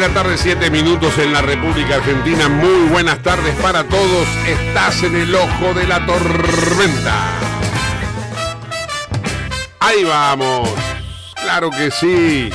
De la tarde, 7 minutos en la República Argentina. Muy buenas tardes para todos. Estás en el ojo de la tormenta. Ahí vamos. Claro que sí.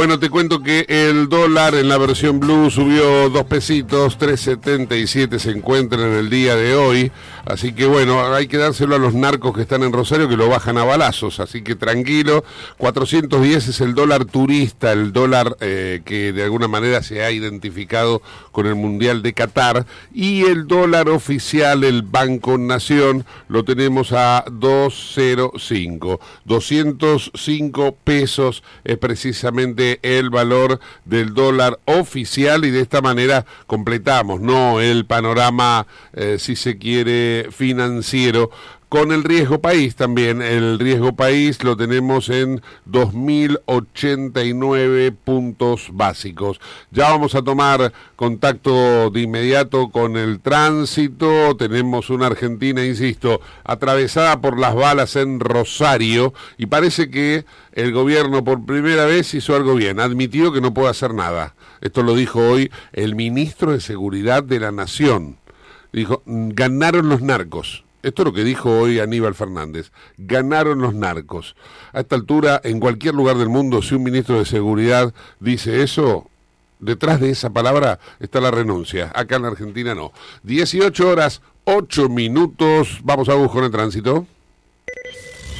Bueno, te cuento que el dólar en la versión blue subió dos pesitos, 3.77 se encuentra en el día de hoy. Así que bueno, hay que dárselo a los narcos que están en Rosario que lo bajan a balazos. Así que tranquilo, 410 es el dólar turista, el dólar eh, que de alguna manera se ha identificado con el Mundial de Qatar. Y el dólar oficial, el Banco Nación, lo tenemos a 205. 205 pesos es precisamente el valor del dólar oficial y de esta manera completamos, ¿no? El panorama, eh, si se quiere, financiero con el riesgo país también. El riesgo país lo tenemos en 2.089 puntos básicos. Ya vamos a tomar contacto de inmediato con el tránsito. Tenemos una Argentina, insisto, atravesada por las balas en Rosario y parece que el gobierno por primera vez hizo algo bien. Admitió que no puede hacer nada. Esto lo dijo hoy el ministro de Seguridad de la Nación. Dijo, ganaron los narcos. Esto es lo que dijo hoy Aníbal Fernández. Ganaron los narcos. A esta altura, en cualquier lugar del mundo, si un ministro de Seguridad dice eso, detrás de esa palabra está la renuncia. Acá en la Argentina no. 18 horas, 8 minutos. Vamos a buscar el tránsito.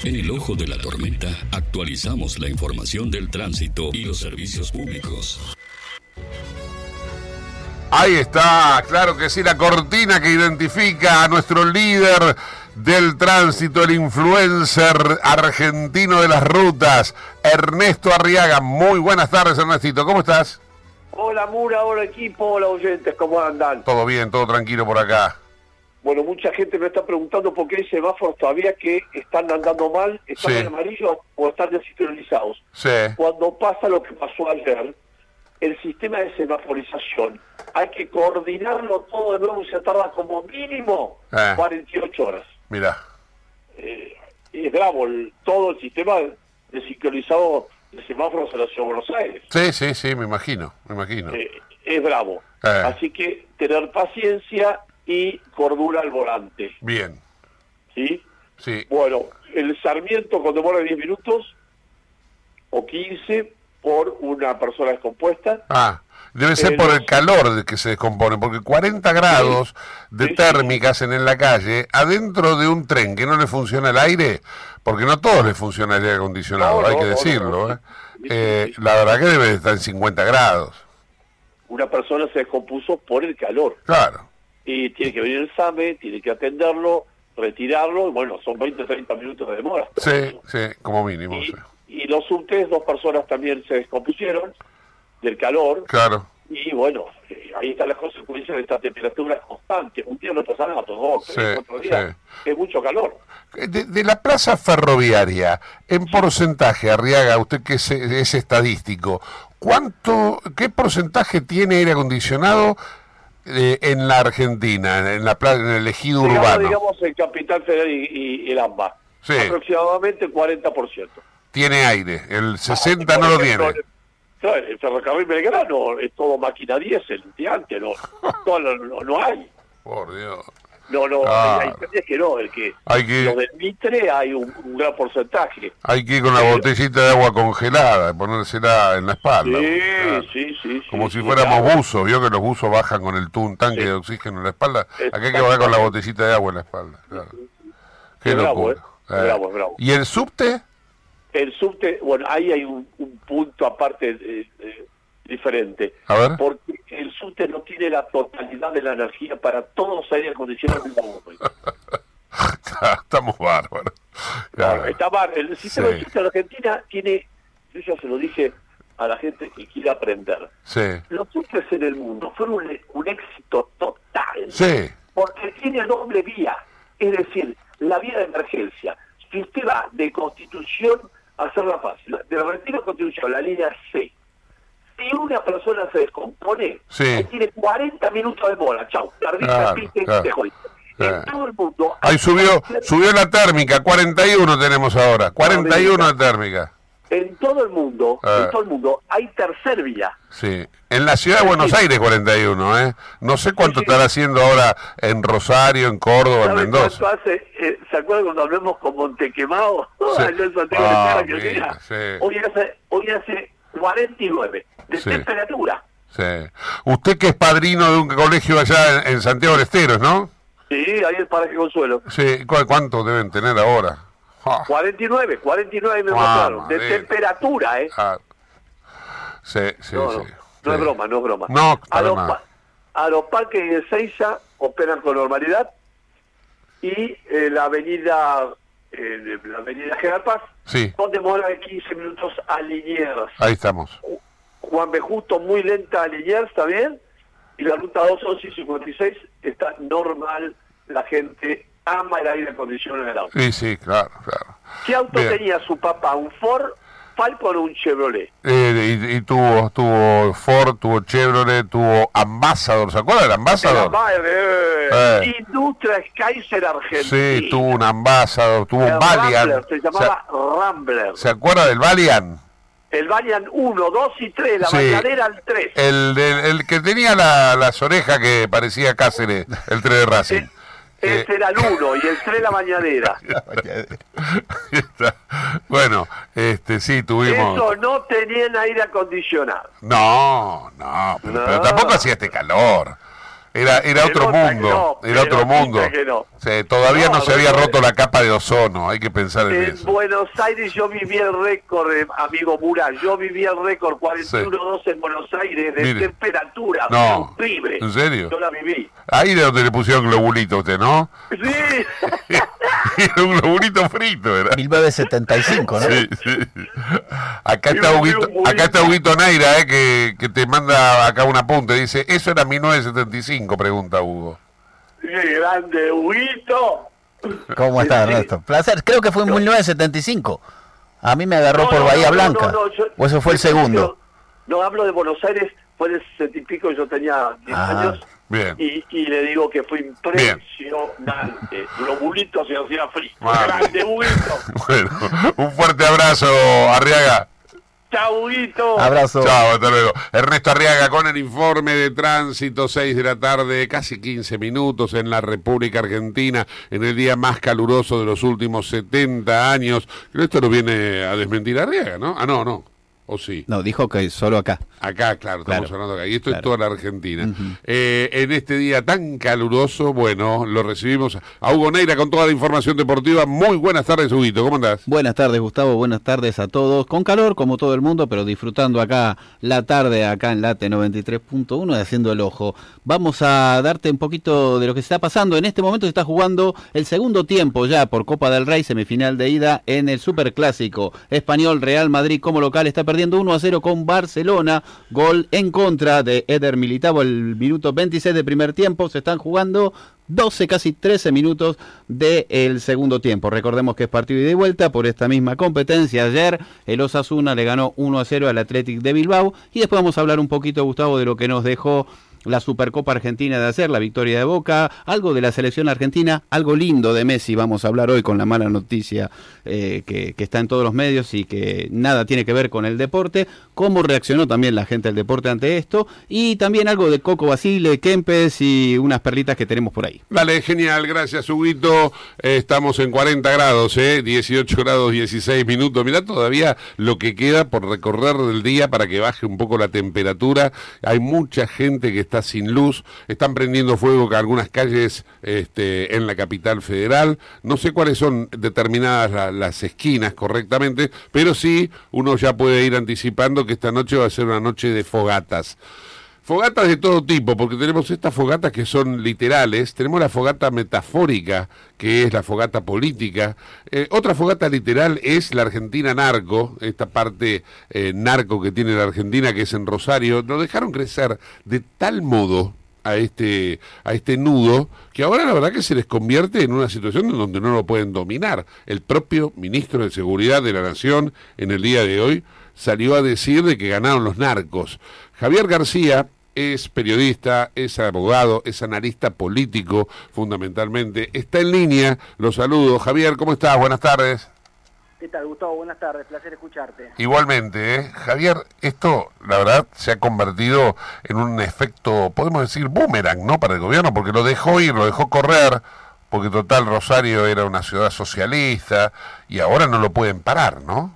En el ojo de la tormenta actualizamos la información del tránsito y los servicios públicos. Ahí está, claro que sí, la cortina que identifica a nuestro líder del tránsito, el influencer argentino de las rutas, Ernesto Arriaga. Muy buenas tardes, Ernestito, ¿cómo estás? Hola Mura, hola equipo, hola oyentes, ¿cómo andan? Todo bien, todo tranquilo por acá. Bueno, mucha gente me está preguntando por qué hay semáforos todavía que están andando mal, están Sí. en amarillo o están desincronizados. Sí, Cuando pasa lo que pasó ayer, el sistema de semaforización hay que coordinarlo todo de nuevo y se tarda como mínimo Eh. 48 horas. mira. Eh, es bravo, el- todo el sistema desincronizado de semáforos en la ciudad de Buenos Aires. Sí, sí, sí, me imagino, me imagino. Eh, es bravo. Eh. Así que tener paciencia y cordura al volante. Bien, ¿sí? sí. Bueno, el Sarmiento con demora de 10 minutos o 15 por una persona descompuesta. Ah, debe ser por el calor de que se descompone, porque 40 grados de térmicas en, en la calle, adentro de un tren que no le funciona el aire, porque no todos le funciona el aire acondicionado, No, hay no, que decirlo, no, ¿eh? Eh. La verdad que debe de estar en 50 grados, Una persona se descompuso por el calor. claro. Y tiene que venir el SAME, tiene que atenderlo, retirarlo. y Bueno, son 20 30 minutos de demora. Sí, sí, como mínimo, Y, sí. Y los subtes, dos personas también se descompusieron del calor. Claro. Y bueno, eh, ahí están las consecuencias de esta temperatura constante. Un día no pasa nada, dos, tres, cuatro días. Es mucho calor. De, de la plaza ferroviaria, en porcentaje, Arriaga, usted que es, es estadístico, ¿cuánto, qué porcentaje tiene aire acondicionado eh, en la Argentina, en la pla- en el ejido Digamos, urbano? digamos el Capital Federal y, y el AMBA. Aproximadamente 40%. Tiene aire, el 60 Ah, no lo tiene. el ferrocarril Belgrano es todo máquina diésel, de antes, no, no, no, no hay. Por Dios. No, no, Ah. hay hay que no, el que, Hay que- lo del Mitre hay un, un gran porcentaje. Hay que ir con la Pero- botellita de agua congelada, ponérsela en la espalda. Sí, claro. sí, sí, Como sí, si fuéramos claro. buzos, vio que los buzos bajan con el tanque Sí. de oxígeno en la espalda. Aquí hay que bajar con la botellita de agua en la espalda. Qué bravo, locura. ¿eh? Es bravo, bravo. ¿Y el subte? El subte, bueno, ahí hay un, un punto aparte eh, eh, diferente. A ver. Porque el subte no tiene la totalidad de la energía para todos los aire acondicionados en el momento. Estamos bárbaros. Claro. Está mal. El sistema Sí. de Argentina tiene, yo ya se lo dije a la gente que quiere aprender. Sí, Los subtes en el mundo fueron un, un éxito total. sí, Porque tiene doble vía. Es decir, la vía de emergencia. Si usted va de Constitución a hacerla fácil, de la Retiro Constitución, la línea C, si una persona se descompone, Sí. tiene 40 minutos de bola. Chau, tardita, Claro, piste, claro. te jodiste. En todo el mundo... Ahí subió, subió la térmica, 41 tenemos ahora, 41 de térmica. En todo el mundo, Ah. en todo el mundo, hay tercer vía. Sí. En la ciudad de Buenos Aires 41, ¿eh? No sé cuánto Sí, sí. estará haciendo ahora en Rosario, en Córdoba, en ¿Sabe Mendoza. hace? eh, ¿Se acuerdan cuando hablamos con? Sí. Santiago Ah, de Estero, que mira, era. sí. Hoy hace, hoy hace 49 de Sí. temperatura. Sí. Usted que es padrino de un colegio allá en, en Santiago del Estero, ¿no? Sí, ahí el paraje Consuelo. Sí. ¿Cu- ¿Cuánto deben tener ahora? Ah, 49, 49 me Ah, mostraron. De temperatura, ¿eh? ah. Sí, sí, no, no, sí. no es broma, no es broma. No, a los, a los parques de Seiza operan con normalidad y eh, la avenida eh, la avenida General Paz Sí, con demora de 15 minutos a Liniers. ahí estamos. Juan B. Justo muy lenta a Liniers, ¿está bien? Y la ruta 2, 11 y 56 está normal, la gente ama el aire acondicionado en el auto. Sí, sí, claro, claro. ¿Qué auto Bien. tenía su papá? ¿Un Ford Falcon o un Chevrolet? Eh, y, y tuvo, tuvo Ford, tuvo Chevrolet, tuvo Ambassador, ¿se acuerda del Ambassador? madre, Eh. Industria Kaiser Argentina. Sí, tuvo un Ambassador, tuvo El un Valiant. Se llamaba Rambler. ¿Se, acuerda del Valiant? El Valiant 1, 2 y 3, la Sí. bañadera al 3. El, del- el que tenía la- las orejas que parecía Cáceres, el 3 de Racing. Eh, Ese era el 1 y el 3 la bañadera. bueno, este sí, tuvimos... Eso no tenían aire acondicionado. No, no, pero, No. pero tampoco hacía este calor. Era, era otro mundo, no, era otro mundo. no. Sí, todavía no, No, se había roto la capa de ozono, hay que pensar en En eso. Buenos Aires yo viví el récord, eh, amigo Mural, yo viví el récord 41.2 en Buenos Aires de Mire. temperatura. No, horrible. ¿en serio? Yo la viví. Ahí de donde le pusieron globulito a usted, ¿no? Sí. Era un globulito frito, era. 1975, ¿no? Sí, sí. Acá Y está Huguito, acá está Huguito. Neira, eh, que, que te manda acá un apunte. Dice, ¿eso era 1975? Pregunta Hugo. Grande, Huguito. ¿Cómo está, Ernesto? Placer. Creo que fue en 1975. A mí me agarró No, por Bahía no, Blanca. yo- o eso fue el segundo. No, hablo de Buenos Aires, fue de 60 y pico, yo tenía 10 Ah, años. bien. Y, y le digo que fue impresionante. Globulito se hacía frío. Ah, Grande, Huguito. Bueno, un fuerte abrazo, Arriaga. Chau. Abrazo. Chao, hasta luego. Ernesto Arriaga con el informe de tránsito, 6 de la tarde, casi 15 minutos en la República Argentina, en el día más caluroso de los últimos 70 años. Pero esto no viene a desmentir Arriaga, ¿no? Ah, no, no. ¿O sí? No, dijo que solo acá. Acá, claro, estamos Claro. hablando acá. Y esto es toda la Argentina. Eh, en este día tan caluroso, bueno, lo recibimos a Hugo Neira con toda la información deportiva. Muy buenas tardes, Huguito. ¿Cómo andás? Buenas tardes, Gustavo. Buenas tardes a todos. Con calor, como todo el mundo, pero disfrutando acá la tarde, acá en Late 93.1 y haciendo el ojo. Vamos a darte un poquito de lo que se está pasando. En este momento se está jugando el segundo tiempo ya por Copa del Rey, semifinal de ida en el Superclásico. Español Real Madrid como local está perdiendo 1 a 0 con Barcelona. Gol en contra de Eder Militao el minuto 26 de primer tiempo. Se están jugando 12, casi 13 minutos del segundo tiempo. Recordemos que es partido de vuelta por esta misma competencia. Ayer el Osasuna le ganó 1 a 0 al Athletic de Bilbao. Y después vamos a hablar un poquito, Gustavo, de lo que nos dejó la Supercopa Argentina de hacer, la victoria de Boca, algo de la selección argentina, algo lindo de Messi. Vamos a hablar hoy con la mala noticia eh, que, está en todos los medios y que nada tiene que ver con el deporte. Cómo reaccionó también la gente del deporte ante esto. Y también algo de Coco Basile, Kempes y unas perlitas que tenemos por ahí. Dale, genial, gracias Huguito. Estamos en 40 grados, ¿eh? 18 grados 16 minutos. Mirá todavía lo que queda por recorrer del día para que baje un poco la temperatura. Hay mucha gente que está sin luz. Están prendiendo fuego algunas calles este, en la capital federal. No sé cuáles son determinadas la- las esquinas correctamente, pero sí uno ya puede ir anticipando que esta noche va a ser una noche de fogatas. Fogatas de todo tipo, porque tenemos estas fogatas que son literales, tenemos la fogata metafórica, que es la fogata política, Eh, otra fogata literal es la Argentina narco, esta parte eh, narco que tiene la Argentina, que es en Rosario, lo dejaron crecer de tal modo a este, a este nudo, que ahora la verdad que se les convierte en una situación en donde no lo pueden dominar. El propio ministro de Seguridad de la Nación en el día de hoy salió a decir de que ganaron los narcos. Javier García es periodista, es abogado, es analista político fundamentalmente. Está en línea, lo saludo. Javier, ¿cómo estás? Buenas tardes. ¿Qué tal, Gustavo? Buenas tardes, placer escucharte. Igualmente, ¿eh? Javier, esto la verdad se ha convertido en un efecto, podemos decir, boomerang, ¿no? Para el gobierno, porque lo dejó ir, lo dejó correr, porque total Rosario era una ciudad socialista y ahora no lo pueden parar, ¿no?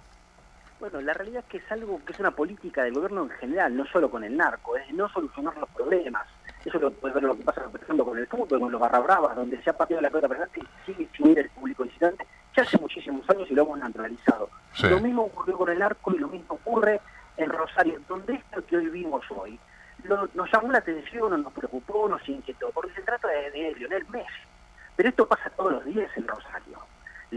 Bueno, la realidad es que es algo que es una política del gobierno en general, no solo con el narco, es no solucionar los problemas. Eso lo puede ver lo que pasa, por ejemplo, con el fútbol, con los barra bravas, donde se ha pateado la pelota personal que sigue sin ir el público visitante, ya hace muchísimos años y lo hemos naturalizado. Sí. Lo mismo ocurrió con el narco y lo mismo ocurre en Rosario, donde esto que hoy vimos hoy lo- nos llamó la atención, nos preocupó, nos inquietó, porque se trata de, de Lionel Messi. Pero esto pasa todos los días en Rosario.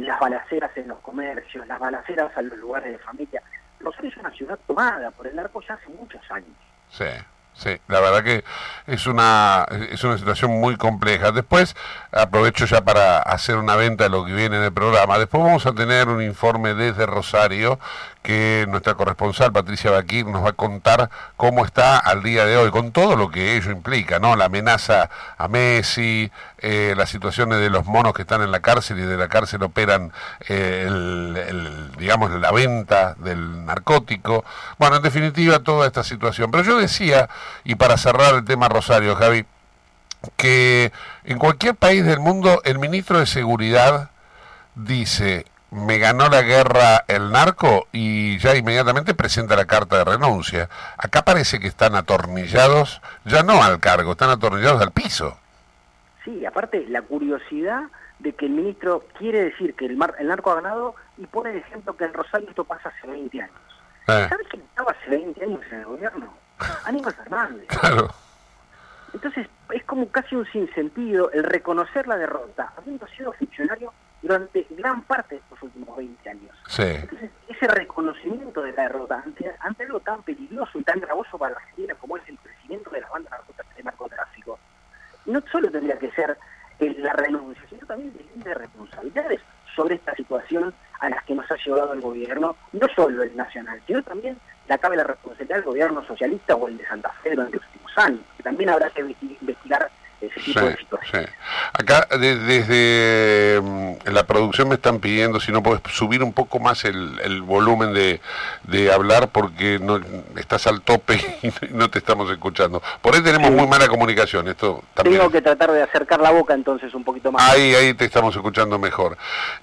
Las balaceras en los comercios, las balaceras a los lugares de familia. Rosario es una ciudad tomada por el narco ya hace muchos años. Sí, sí, la verdad que es una, es una situación muy compleja. Después aprovecho ya para hacer una venta de lo que viene en el programa. Después vamos a tener un informe desde Rosario que nuestra corresponsal Patricia Baquir nos va a contar cómo está al día de hoy, con todo lo que ello implica, ¿no? La amenaza a Messi, eh, las situaciones de los monos que están en la cárcel y de la cárcel operan eh, el, digamos, la venta del narcótico. Bueno, en definitiva, toda esta situación. Pero yo decía, y para cerrar el tema Rosario, Javi, que en cualquier país del mundo el ministro de Seguridad dice, me ganó la guerra el narco y ya inmediatamente presenta la carta de renuncia. Acá parece que están atornillados, ya no al cargo, están atornillados al piso. Sí, aparte la curiosidad de que el ministro quiere decir que el, mar- el narco ha ganado y pone el ejemplo que en Rosario esto pasa hace 20 años. Eh, ¿Sabes quién estaba hace 20 años en el gobierno? Aníbal Fernández. claro, Entonces es como casi un sinsentido el reconocer la derrota, habiendo sido funcionario durante gran parte de estos últimos 20 años. sí, Entonces, ese reconocimiento de la derrota ante, ante algo tan peligroso y tan gravoso para la Argentina como es el crecimiento de las bandas de narcotráfico, no solo tendría que ser eh, la renuncia, sino también de, de responsabilidades sobre esta situación a las que nos ha llevado el gobierno, no solo el nacional, sino también la cabe la responsabilidad del gobierno socialista o el de Santa Fe durante los últimos años, que también habrá que investi- investigar ese tipo Sí, de situaciones. sí. Acá de- desde mm, la producción me están pidiendo si no puedes subir un poco más el, el volumen de, de hablar porque no estás al tope y no te estamos escuchando. Por ahí tenemos Sí. muy mala comunicación, esto también. Tengo que tratar de acercar la boca entonces un poquito más. Ahí, ahí te estamos escuchando mejor.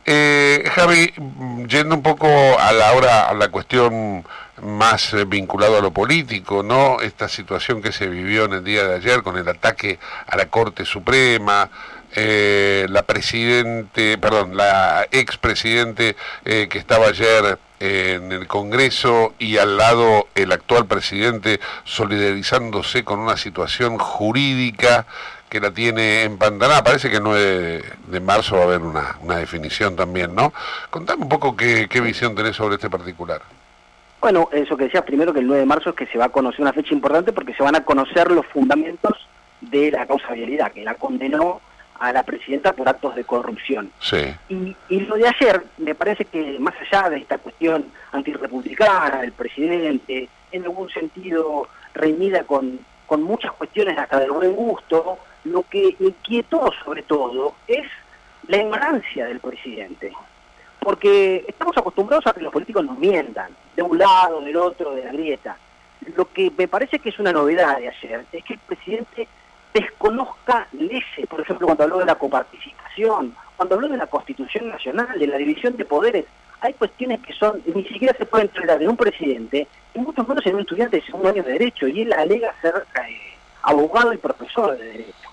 Eh, Javi, mm, yendo un poco a la hora, a la cuestión más eh, vinculado a lo político, ¿no? Esta situación que se vivió en el día de ayer con el ataque a la Corte Suprema, eh, la presidente, perdón, la expresidente eh, que estaba ayer en el Congreso y al lado el actual presidente solidarizándose con una situación jurídica que la tiene empantanada. Parece que el 9 de marzo va a haber una, una definición también, ¿no? Contame un poco qué, qué visión tenés sobre este particular. Bueno, eso que decías primero que el 9 de marzo es que se va a conocer una fecha importante porque se van a conocer los fundamentos de la causa vialidad, que la condenó a la presidenta por actos de corrupción. Sí, Y, y lo de ayer, me parece que más allá de esta cuestión antirrepublicana del presidente, en algún sentido reñida con, con muchas cuestiones hasta del buen gusto, lo que inquietó sobre todo es la ignorancia del presidente. Porque estamos acostumbrados a que los políticos nos mientan, de un lado, del otro, de la grieta. Lo que me parece que es una novedad de ayer es que el presidente desconozca leyes, por ejemplo, cuando habló de la coparticipación, cuando habló de la Constitución Nacional, de la división de poderes, hay cuestiones que son, ni siquiera se pueden tolerar en un presidente, y mucho menos en un estudiante de segundo año de Derecho, y él alega ser eh, abogado y profesor de Derecho.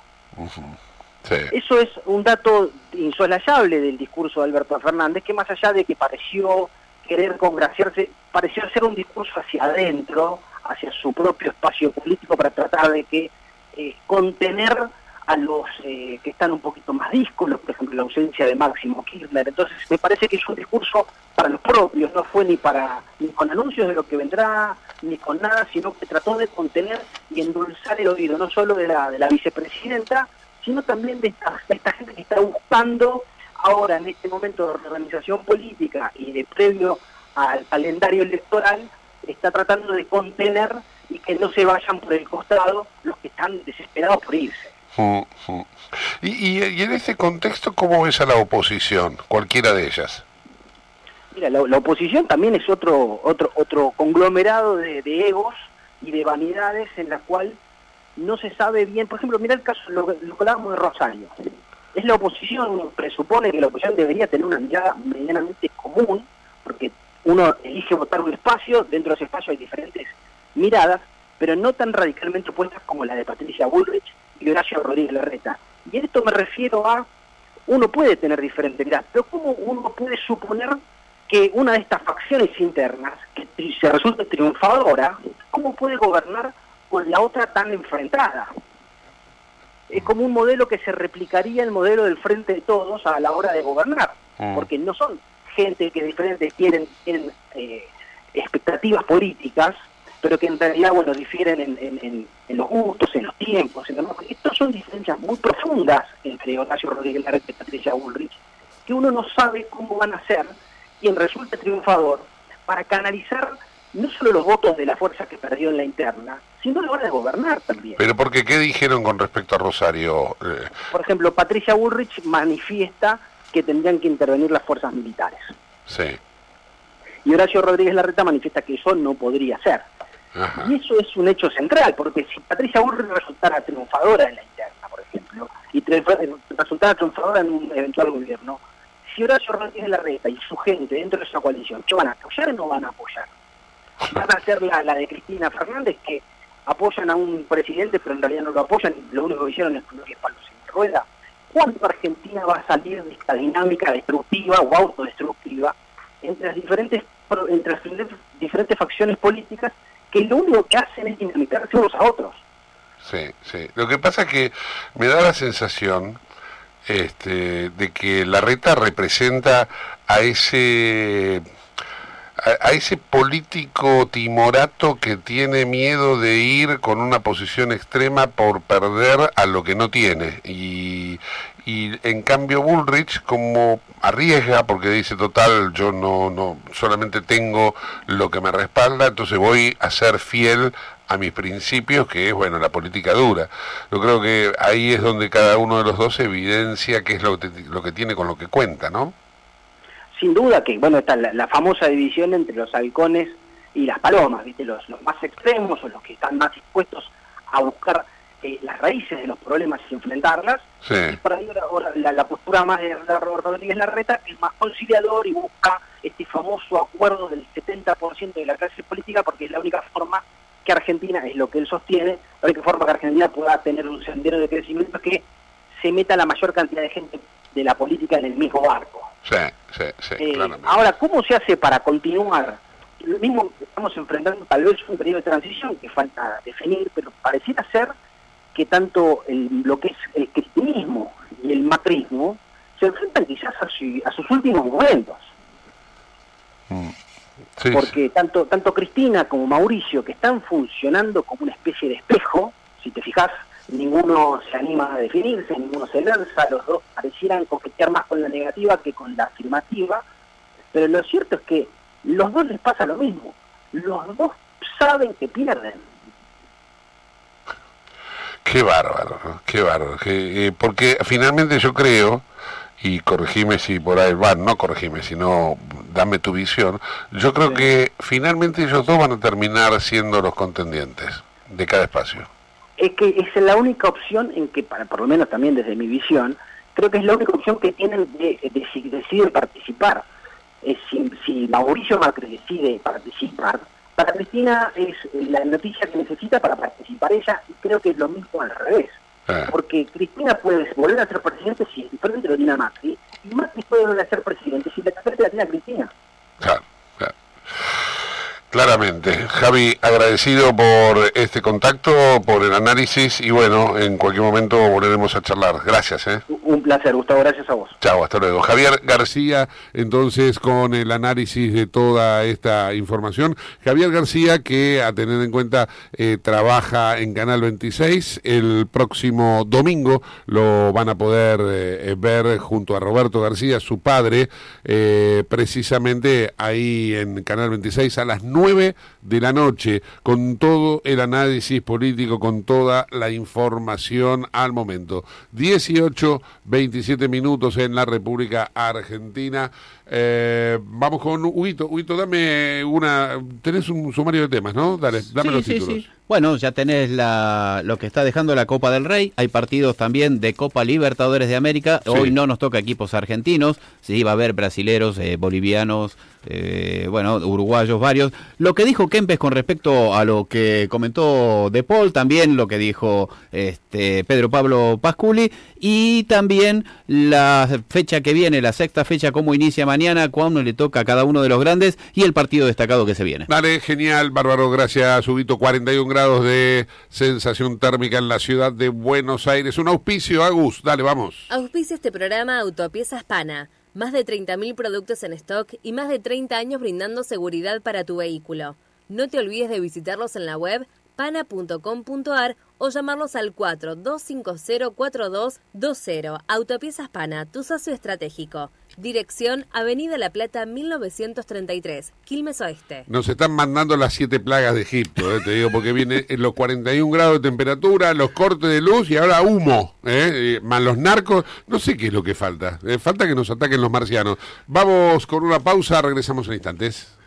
Eso es un dato insolayable del discurso de Alberto Fernández, que más allá de que pareció querer congraciarse, pareció ser un discurso hacia adentro, hacia su propio espacio político para tratar de que eh, contener a los eh, que están un poquito más díscolos, por ejemplo la ausencia de Máximo Kirchner. Entonces me parece que es un discurso para los propios, no fue ni para ni con anuncios de lo que vendrá, ni con nada, sino que trató de contener y endulzar el oído, no solo de la vicepresidenta, sino también de esta, de esta gente que está buscando ahora en este momento de organización política y de previo al calendario electoral, está tratando de contener y que no se vayan por el costado los que están desesperados por irse. Y, y- y en este contexto, ¿cómo ves a la oposición, cualquiera de ellas? Mira, la, la oposición también es otro otro otro conglomerado de, de egos y de vanidades en la cual no se sabe bien. Por ejemplo, mira el caso, lo, lo hablábamos de Rosario. Es la oposición, presupone que la oposición debería tener una mirada medianamente común, porque uno elige votar un espacio, dentro de ese espacio hay diferentes miradas, pero no tan radicalmente opuestas como la de Patricia Bullrich y Horacio Rodríguez Larreta. Y en esto me refiero a, uno puede tener diferentes miradas, pero ¿cómo uno puede suponer que una de estas facciones internas, que se resulta triunfadora, ¿cómo puede gobernar con la otra tan enfrentada? Es como un modelo que se replicaría el modelo del frente de todos a la hora de gobernar, Mm. porque no son gente que diferentes tienen, tienen eh, expectativas políticas, pero que en realidad bueno difieren en, en- en- en los gustos, en los tiempos, en demás. Estas son diferencias muy profundas entre Horacio Rodríguez Larreta y Patricia Bullrich, que uno no sabe cómo van a ser quien resulte triunfador para canalizar no solo los votos de la fuerza que perdió en la interna, sino la hora de gobernar también. Pero porque, ¿qué dijeron con respecto a Rosario? Eh, Por ejemplo, Patricia Bullrich manifiesta que tendrían que intervenir las fuerzas militares. sí. Y Horacio Rodríguez Larreta manifiesta que eso no podría ser. Ajá. Y eso es un hecho central, porque si Patricia Bullrich resultara triunfadora en la interna, por ejemplo, y resultara triunfadora en un eventual gobierno, si Horacio Rodríguez Larreta y su gente dentro de esa coalición, ¿qué van a apoyar o no van a apoyar? Van a hacer la, de Cristina Fernández, que apoyan a un presidente, pero en realidad no lo apoyan, lo único que hicieron es ponerle palos en rueda. ¿Cuándo Argentina va a salir de esta dinámica destructiva o autodestructiva entre las diferentes entre las diferentes facciones políticas que lo único que hacen es dinamitarse unos a otros? Sí, sí. Lo que pasa es que me da la sensación este, de que la reta representa a ese a, ese político timorato que tiene miedo de ir con una posición extrema por perder a lo que no tiene y, y en cambio Bullrich como arriesga porque dice total yo no no solamente tengo lo que me respalda entonces voy a ser fiel a mis principios, que es, bueno, la política dura. Yo creo que ahí es donde cada uno de los dos evidencia qué es lo que, lo que tiene con lo que cuenta, ¿no? Sin duda que, bueno, está la, la famosa división entre los halcones y las palomas, ¿viste? Los, los más extremos o los que están más dispuestos a buscar eh, las raíces de los problemas y enfrentarlas. Sí. Y por ahí ahora, la, la postura más de, Roberto Rodríguez Larreta es más conciliador y busca este famoso acuerdo del 70% de la clase política porque es la única forma que Argentina, es lo que él sostiene, la única forma que Argentina pueda tener un sendero de crecimiento es que se meta la mayor cantidad de gente de la política en el mismo barco. Sí, sí, sí, Eh, ahora, ¿cómo se hace para continuar? Lo mismo que estamos enfrentando tal vez un periodo de transición que falta definir, pero pareciera ser que tanto el, lo que es el cristianismo y el macrismo se enfrentan quizás a, su- a sus últimos momentos, sí. porque tanto tanto Cristina como Mauricio, que están funcionando como una especie de espejo, si te fijas, ninguno se anima a definirse, ninguno se lanza, los dos parecieran coquetear más con la negativa que con la afirmativa, pero lo cierto es que los dos les pasa lo mismo, los dos saben que pierden. Qué bárbaro, ¿no? qué bárbaro. eh, porque finalmente yo creo, y corregime si por ahí va, no corregime, sino dame tu visión, yo creo que finalmente ellos dos van a terminar siendo los contendientes de cada espacio. Es que es la única opción en que, para, por lo menos también desde mi visión, creo que es la única opción que tienen de, de si deciden participar. Eh, si, si Mauricio Macri decide participar, para Cristina es la noticia que necesita para participar ella, y creo que es lo mismo al revés. Eh, Porque Cristina puede volver a ser presidente si es diferente lo tiene a Macri, y Macri puede volver a ser presidente si la diferente la tiene a Cristina. claro, claro. Claramente. Javi, agradecido por este contacto, por el análisis y bueno, en cualquier momento volveremos a charlar. Gracias, ¿eh? Un placer, Gustavo, gracias a vos. Chao, hasta luego. Javier García, entonces, con el análisis de toda esta información. Javier García, que a tener en cuenta, eh, trabaja en Canal 26. El próximo domingo lo van a poder eh, ver junto a Roberto García, su padre, eh, precisamente ahí en Canal 26 a las 9 de la noche, con todo el análisis político, con toda la información al momento. 18, 27 minutos en la República Argentina. Eh, vamos con Huito. Huito, dame una. Tenés un sumario de temas, ¿no? Dale, dame Sí, los sí, títulos. sí. Bueno, ya tenés la, lo que está dejando la Copa del Rey. Hay partidos también de Copa Libertadores de América. Sí. Hoy no nos toca equipos argentinos. Sí, va a haber brasileros, eh, bolivianos, eh, bueno, uruguayos, varios. Lo que dijo Kempes con respecto a lo que comentó De Paul, también lo que dijo este, Pedro Pablo Pasculi. Y también la fecha que viene, la sexta fecha, cómo inicia mañana, cuándo le toca a cada uno de los grandes y el partido destacado que se viene. Dale, genial, bárbaro, gracias, Huguito. 41 grados de sensación térmica en la ciudad de Buenos Aires. Un auspicio, Agus. Dale, vamos. Auspicia este programa Autopiezas Pana. Más de 30.000 productos en stock y más de 30 años brindando seguridad para tu vehículo. No te olvides de visitarlos en la web pana.com.ar o llamarlos al 42504220. Autopiezas Pana, tu socio estratégico. Dirección Avenida La Plata 1933, Quilmes Oeste. Nos están mandando las siete plagas de Egipto, eh, te digo, porque viene en los 41 grados de temperatura, los cortes de luz y ahora humo, eh, eh, más los narcos. No sé qué es lo que falta. Eh, falta que nos ataquen los marcianos. Vamos con una pausa, regresamos en instantes.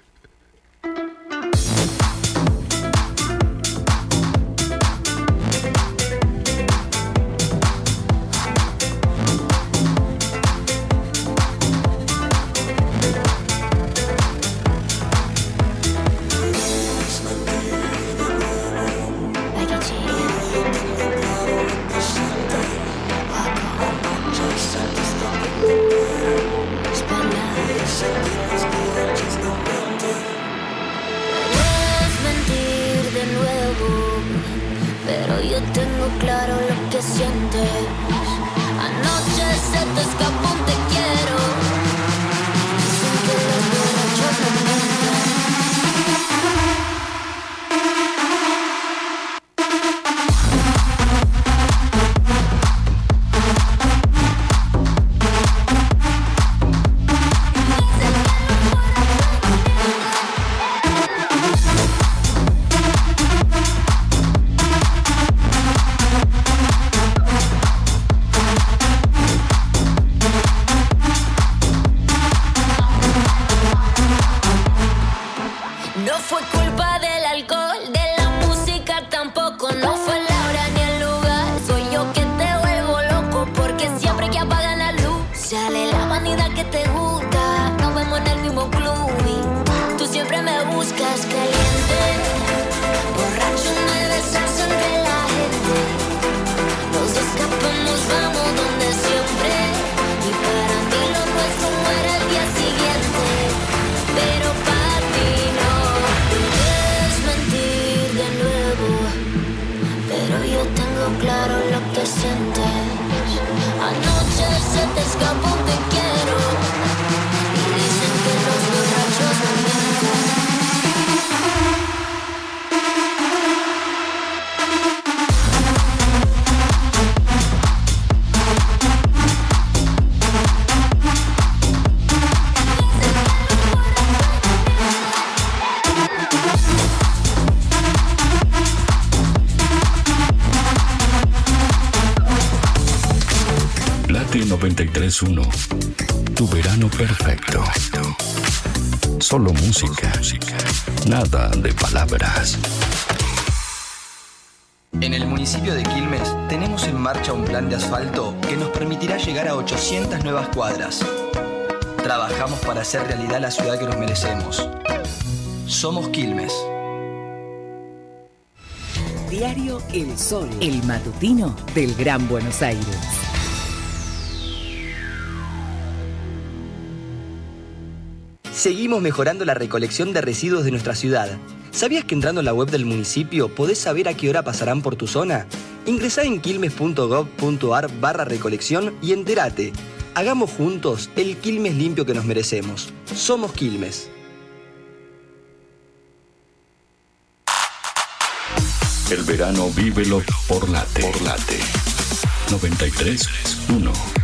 Yo tengo claro lo que sientes. Late 931. Tu verano perfecto. Solo música. Nada de palabras. En el municipio de Quilmes tenemos en marcha un plan de asfalto que nos permitirá llegar a 800 nuevas cuadras. Trabajamos para hacer realidad la ciudad que nos merecemos. Somos Quilmes. Diario El Sol, el matutino del Gran Buenos Aires. Seguimos mejorando la recolección de residuos de nuestra ciudad. ¿Sabías que entrando en la web del municipio podés saber a qué hora pasarán por tu zona? Ingresá en quilmes.gov.ar barra recolección y entérate. Hagamos juntos el Quilmes limpio que nos merecemos. Somos Quilmes. El verano vívelo por late. Por late. 93.1.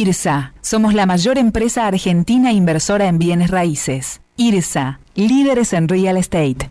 IRSA. Somos la mayor empresa argentina inversora en bienes raíces. IRSA. Líderes en real estate.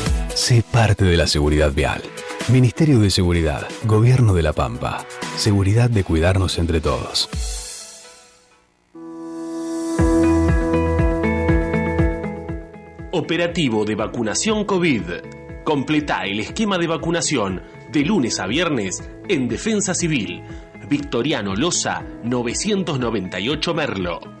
Sé parte de la seguridad vial. Ministerio de Seguridad, Gobierno de la Pampa. Seguridad de cuidarnos entre todos. Operativo de vacunación COVID. Completa el esquema de vacunación de lunes a viernes en Defensa Civil. Victoriano Loza, 998 Merlo.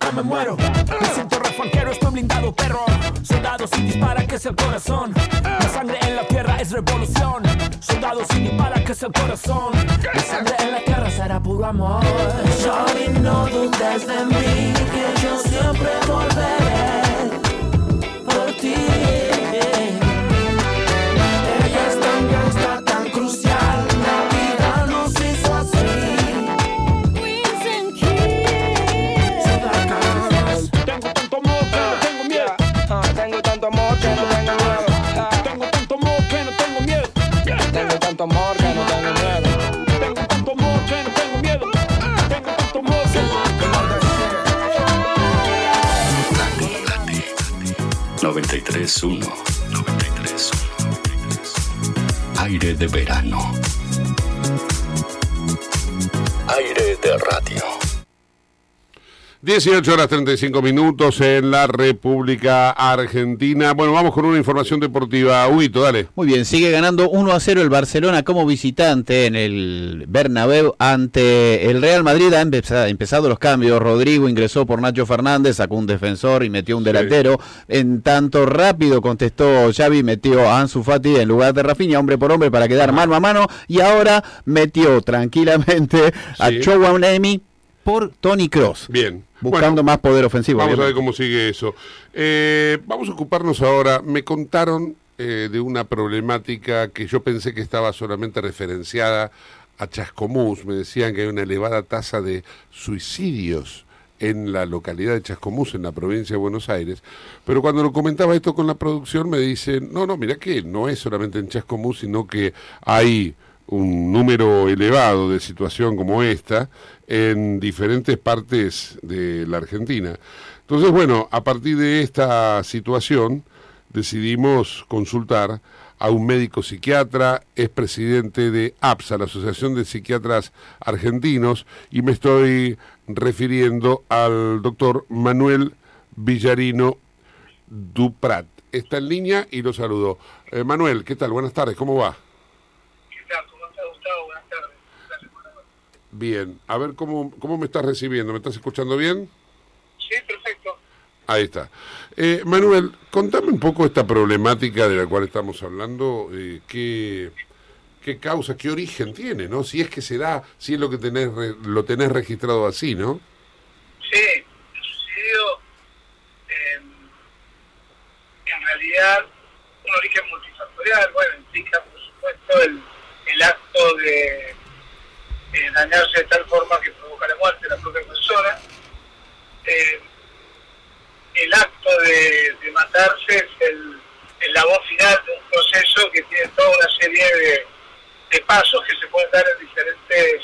Nunca me muero. Me siento refanquero, estoy blindado, perro. Soldado sin dispara, que es el corazón. La sangre en la tierra es revolución. Soldado sin dispara, que es el corazón. La sangre en la tierra será puro amor. Shorty, no dudes de mí, que yo siempre volveré por ti. Tanto amor que no tengo miedo. Tengo tanto amor que no tengo miedo. Tengo tanto amor que no tengo miedo. 93.1. 93.1. Aire de verano. 18 horas 35 minutos en la República Argentina. Bueno, vamos con una información deportiva. Huito, dale. Muy bien, sigue ganando 1 a 0 el Barcelona como visitante en el Bernabéu ante el Real Madrid. Ha empezado, los cambios. Rodrigo ingresó por Nacho Fernández, sacó un defensor y metió un delantero. En tanto rápido contestó Xavi, metió a Ansu Fati en lugar de Rafinha, hombre por hombre para quedar mano a mano. Y ahora metió tranquilamente a Chouameni por Tony Cross. Bien. Buscando más poder ofensivo. Vamos a ver cómo sigue eso. Eh, vamos a ocuparnos ahora. Me contaron eh, de una problemática que yo pensé que estaba solamente referenciada a Chascomús. Me decían que hay una elevada tasa de suicidios en la localidad de Chascomús, en la provincia de Buenos Aires. Pero cuando lo comentaba esto con la producción, me dicen, no, no, mira que no es solamente en Chascomús, sino que hay un número elevado de situación como esta en diferentes partes de la Argentina. Entonces, bueno, a partir de esta situación decidimos consultar a un médico psiquiatra, es presidente de APSA, la Asociación de Psiquiatras Argentinos, y me estoy refiriendo al doctor Manuel Villarino Duprat. Está en línea y lo saludo. Eh, Manuel, ¿qué tal? Buenas tardes, ¿cómo va? Bien, a ver cómo, cómo me estás recibiendo. ¿Me estás escuchando bien? Sí, perfecto. Ahí está. Eh, Manuel, contame un poco esta problemática de la cual estamos hablando. eh, ¿qué, ¿Qué causa, qué origen tiene, no? Si es que se da, si es lo que tenés, lo tenés registrado así, ¿no? Sí, el suicidio eh, en realidad un origen multifactorial, bueno, implica por supuesto el, el acto de eh, dañarse de tal forma que provoca la muerte de la propia persona. Eh, el acto de, de matarse es el, el labor final de un proceso que tiene toda una serie de, de pasos que se pueden dar en diferentes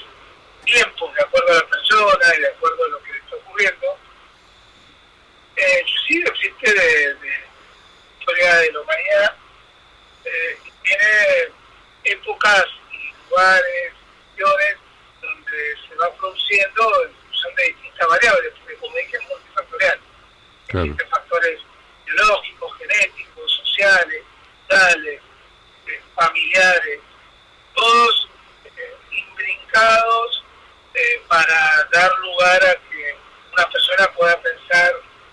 tiempos, de acuerdo a la persona y de acuerdo a lo que le está ocurriendo. Eh, suicidio existe de, de la historia de la humanidad, eh, tiene épocas y lugares, situaciones se va produciendo en función de distintas variables, porque como dije es multifactorial. Existen factores biológicos, genéticos, sociales, culturales, eh, familiares, todos eh, eh, para dar lugar a que una persona pueda pensar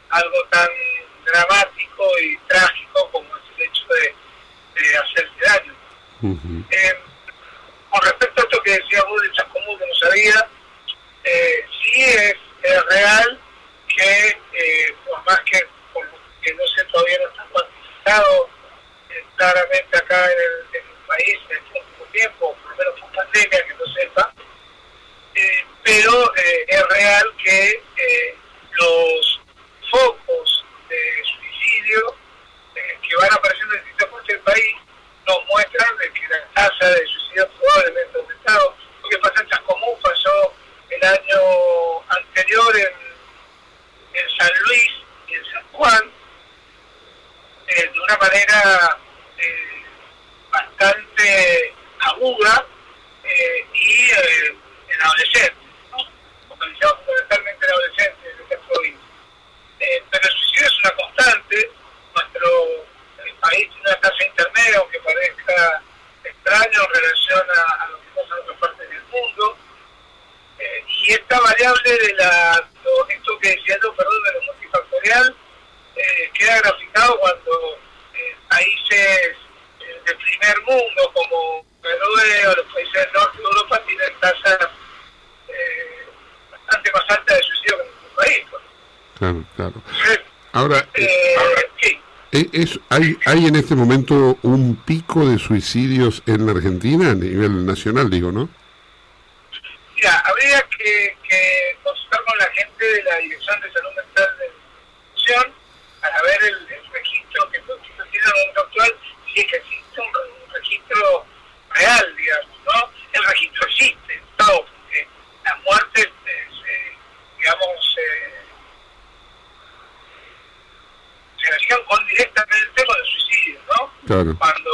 algo tan dramático y trágico como es el hecho de, de hacerse daño. Eh, con respecto que decía vos de Chascomús, que no sabía, eh, sí es, real que, eh, por más que, que no sé, todavía no está cuantificado eh, claramente acá en el, país en este último tiempo, por lo menos por pandemia, que no sepa, eh, pero es real que los focos de suicidio que van apareciendo en distintas partes del país nos muestran de que la tasa de suicidio probablemente ha aumentado. Lo que pasa en Chascomús pasó el año anterior en, en San Luis y en San Juan eh, de una manera eh, bastante aguda eh, y eh, en adolescentes, ¿no? focalizado fundamentalmente en adolescentes de esta provincia. Pero el suicidio es una constante, nuestro país tiene una tasa intermedia, aunque parezca extraño en relación a, a lo que pasa en otras partes del mundo. Eh, y esta variable de la, lo- esto que decía yo, perdón, de lo multifactorial, eh, queda graficado cuando eh, países del primer mundo, como Noruega o los países del norte de Europa, tienen tasas eh, bastante más altas de suicidio que en nuestro país. pues. Claro, claro. Ahora, sí, ¿e- es, hay, ¿hay en este momento un pico de suicidios en la Argentina a nivel nacional, digo, no? Mira, habría que, que consultar con la gente de la Dirección de Salud Mental de la institución para ver el, registro que que tiene el momento actual, si es que existe un, re- un registro real, digamos, ¿no? El registro existe, ¿no? Porque las muertes, eh, se- digamos, eh, con directamente el tema del suicidio, ¿no? Cuando,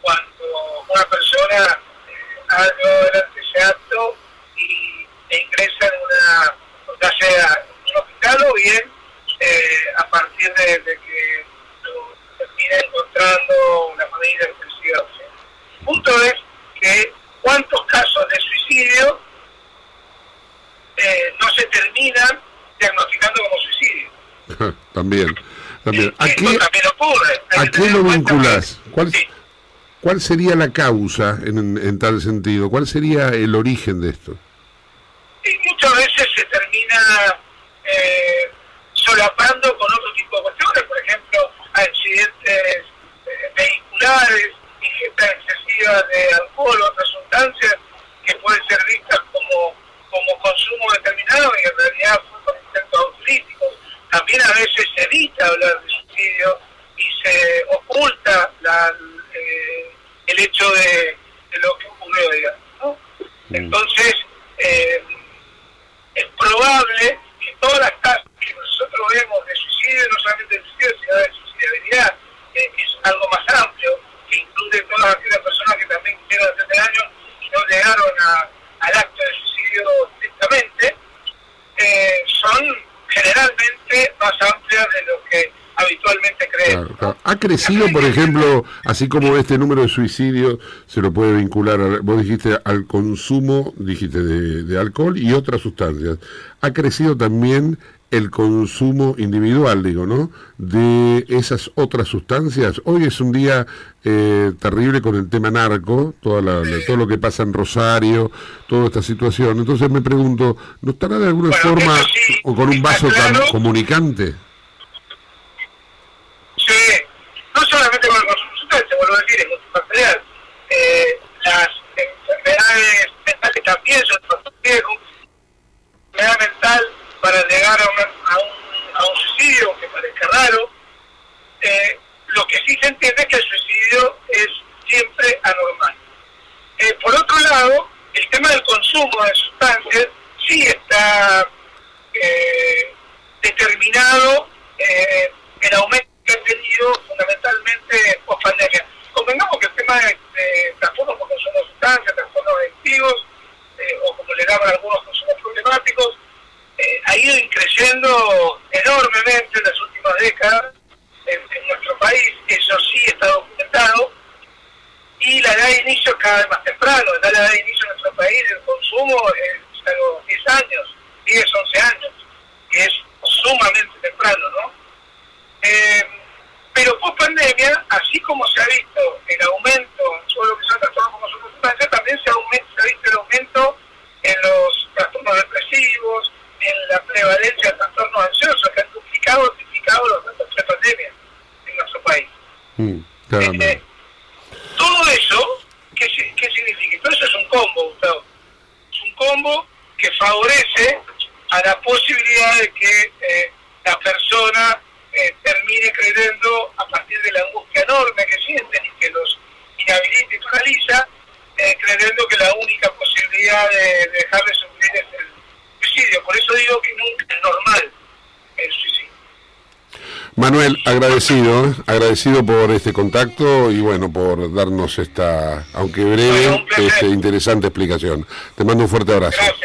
cuando una persona eh, ha llevado ese acto y, e ingresa en una, ya sea en un hospital o bien eh, a partir de, que lo termina encontrando una familia que siga. El punto es que cuántos casos de suicidio eh, no se terminan diagnosticando como suicidio. También también. ¿A qué, ocurre. ¿a qué lo vinculas? ¿Cuál, cuál sería la causa en, en tal sentido? ¿Cuál sería el origen de esto? y muchas veces se termina eh, solapando con otro tipo de cuestiones, por ejemplo, accidentes eh, vehiculares, ingesta excesiva de alcohol o otras sustancias que pueden ser vistas como, como consumo determinado y en realidad fue con intentos autolíticos. También a veces se evita hablar de suicidio y se oculta la, eh, el hecho de, de lo que ocurrió, digamos. ¿no? Entonces, eh, es probable que todas las tasas que nosotros vemos de suicidio, no solamente de suicidio, sino de suicidabilidad, eh, que es algo más amplio, que incluye todas aquellas personas que también quisieron hacerse daño y no llegaron a- al acto de suicidio directamente, eh, son generalmente más amplias de lo que habitualmente creemos. Claro, claro. ¿Ha crecido, por ejemplo, así como este número de suicidios se lo puede vincular, a- vos dijiste, al consumo, dijiste, de, de alcohol y otras sustancias? ¿Ha crecido también el consumo individual, digo, ¿no? De esas otras sustancias. Hoy es un día eh, terrible con el tema narco, toda la- la- todo lo que pasa en Rosario, toda esta situación. Entonces me pregunto, ¿no estará de alguna forma o con un vaso tan comunicante? Sí, no solamente con el consumo de sustancias, vuelvo multifactorial. Eh, las enfermedades mentales también son otro riesgo. Enfermedad mental para llegar a, una- un, a un suicidio, que parezca raro. Eh, lo que sí se entiende es que el suicidio es siempre anormal. Eh, por otro lado, el tema del consumo de sustancias sí está eh, determinado eh, el aumento que ha tenido fundamentalmente post pandemia. Convengamos que el tema de, de trastornos por consumo de sustancias, trastornos adictivos, eh, o como le llaman algunos consumos problemáticos, eh, ha ido increciendo enormemente en las últimas décadas en, nuestro país, eso sí está documentado, y la edad de inicio cada vez más temprano, la edad de inicio en nuestro país del consumo es a los 10 años, 10, 11 años, que es sumamente temprano, ¿no? Eh, pero post pandemia, así como se ha visto el aumento en todo lo que son trastornos como son sustancias, también se, aumenta, se ha visto el aumento en los trastornos depresivos, en la prevalencia de trastornos ansiosos, que han duplicado, triplicado los datos de pandemia en nuestro país. Mm, claramente. Todo eso, ¿qué, si- qué significa? Todo eso es un combo, Gustavo. Es un combo que favorece a la posibilidad de que eh, la persona eh, termine creyendo, a partir de la angustia enorme que sienten y que los inhabilita y paraliza, eh, creyendo que la única posibilidad de, de dejar de sufrir es el suicidio. Por eso digo que nunca es normal el suicidio. Manuel, agradecido, ¿eh? agradecido por este contacto y bueno, por darnos esta, aunque breve, este, interesante explicación. Te mando un fuerte abrazo. Abrazo.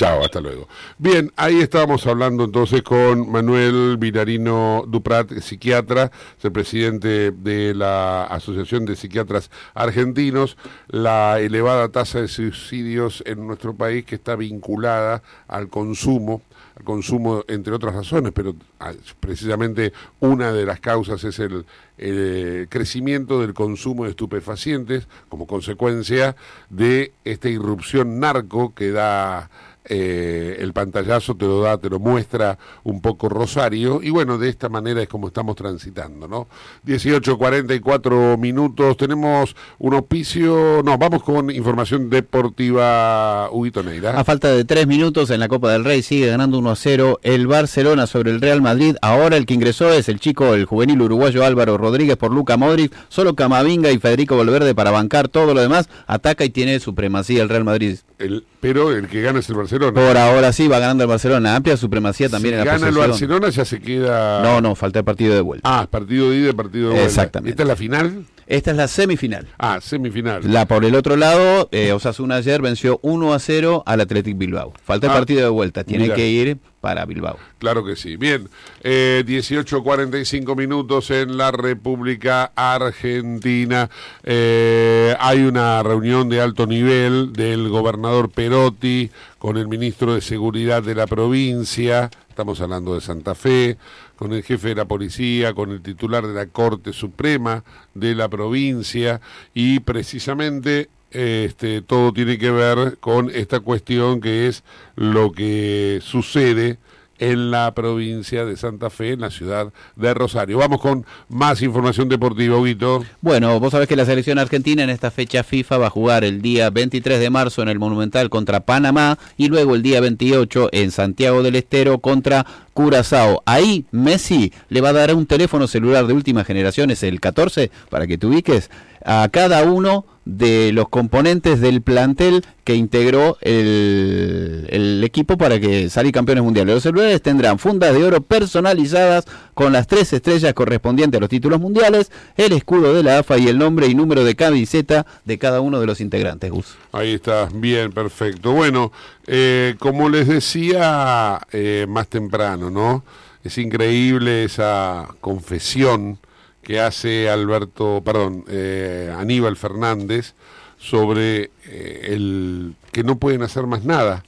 Chao, hasta luego. Bien, ahí estábamos hablando entonces con Manuel Vinarino Duprat, psiquiatra, es el presidente de la Asociación de Psiquiatras Argentinos, la elevada tasa de suicidios en nuestro país que está vinculada al consumo, al consumo entre otras razones, pero ah, precisamente una de las causas es el, el crecimiento del consumo de estupefacientes como consecuencia de esta irrupción narco que da eh, el pantallazo te lo da, te lo muestra un poco Rosario, y bueno, de esta manera es como estamos transitando, ¿no? 18.44 minutos, tenemos un auspicio, no, vamos con información deportiva, Huguito Neira. A falta de tres minutos en la Copa del Rey sigue ganando 1 a 0 el Barcelona sobre el Real Madrid. Ahora el que ingresó es el chico, el juvenil uruguayo Álvaro Rodríguez por Luca Modric. Solo Camavinga y Federico Valverde para bancar todo lo demás. Ataca y tiene supremacía el Real Madrid. El, pero el que gana es el Barcelona. Por ahora sí va ganando el Barcelona. Amplia supremacía también si en la gana el. Barcelona ya se queda... No, no, falta el partido de vuelta. Ah, partido de ida y partido de vuelta. Exactamente. ¿Esta es la final? Esta es la semifinal. Ah, semifinal. La por el otro lado, eh, Osasuna ayer venció 1 a 0 al Athletic Bilbao. Falta el Ah, partido de vuelta. Tiene mirá. que ir para Bilbao. Claro que sí. Bien, eh, 18.45 minutos en la República Argentina. Eh, hay una reunión de alto nivel del gobernador Perotti con el ministro de Seguridad de la provincia, estamos hablando de Santa Fe, con el jefe de la policía, con el titular de la Corte Suprema de la provincia y precisamente este, todo tiene que ver con esta cuestión que es lo que sucede en la provincia de Santa Fe, en la ciudad de Rosario. Vamos con más información deportiva, Huguito. Bueno, vos sabés que la selección argentina en esta fecha FIFA va a jugar el día 23 de marzo en el Monumental contra Panamá y luego el día 28 en Santiago del Estero contra Curazao. Ahí Messi le va a dar un teléfono celular de última generación, es el 14, para que te ubiques, a cada uno de los componentes del plantel que integró el, el equipo para que salir campeones mundiales. Los celulares tendrán fundas de oro personalizadas con las tres estrellas correspondientes a los títulos mundiales, el escudo de la AFA y el nombre y número de camiseta de cada uno de los integrantes, Gus. Ahí está, bien, perfecto. Bueno, eh, como les decía eh, más temprano, ¿no? Es increíble esa confesión que hace Alberto, perdón, eh, Aníbal Fernández sobre eh, el que no pueden hacer más nada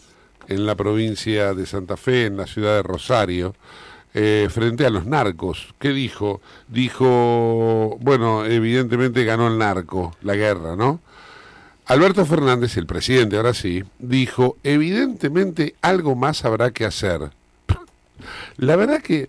en la provincia de Santa Fe, en la ciudad de Rosario, eh, frente a los narcos. ¿Qué dijo? Dijo, bueno, evidentemente ganó el narco, la guerra, ¿no? Alberto Fernández, el presidente, ahora sí, dijo, evidentemente algo más habrá que hacer. La verdad que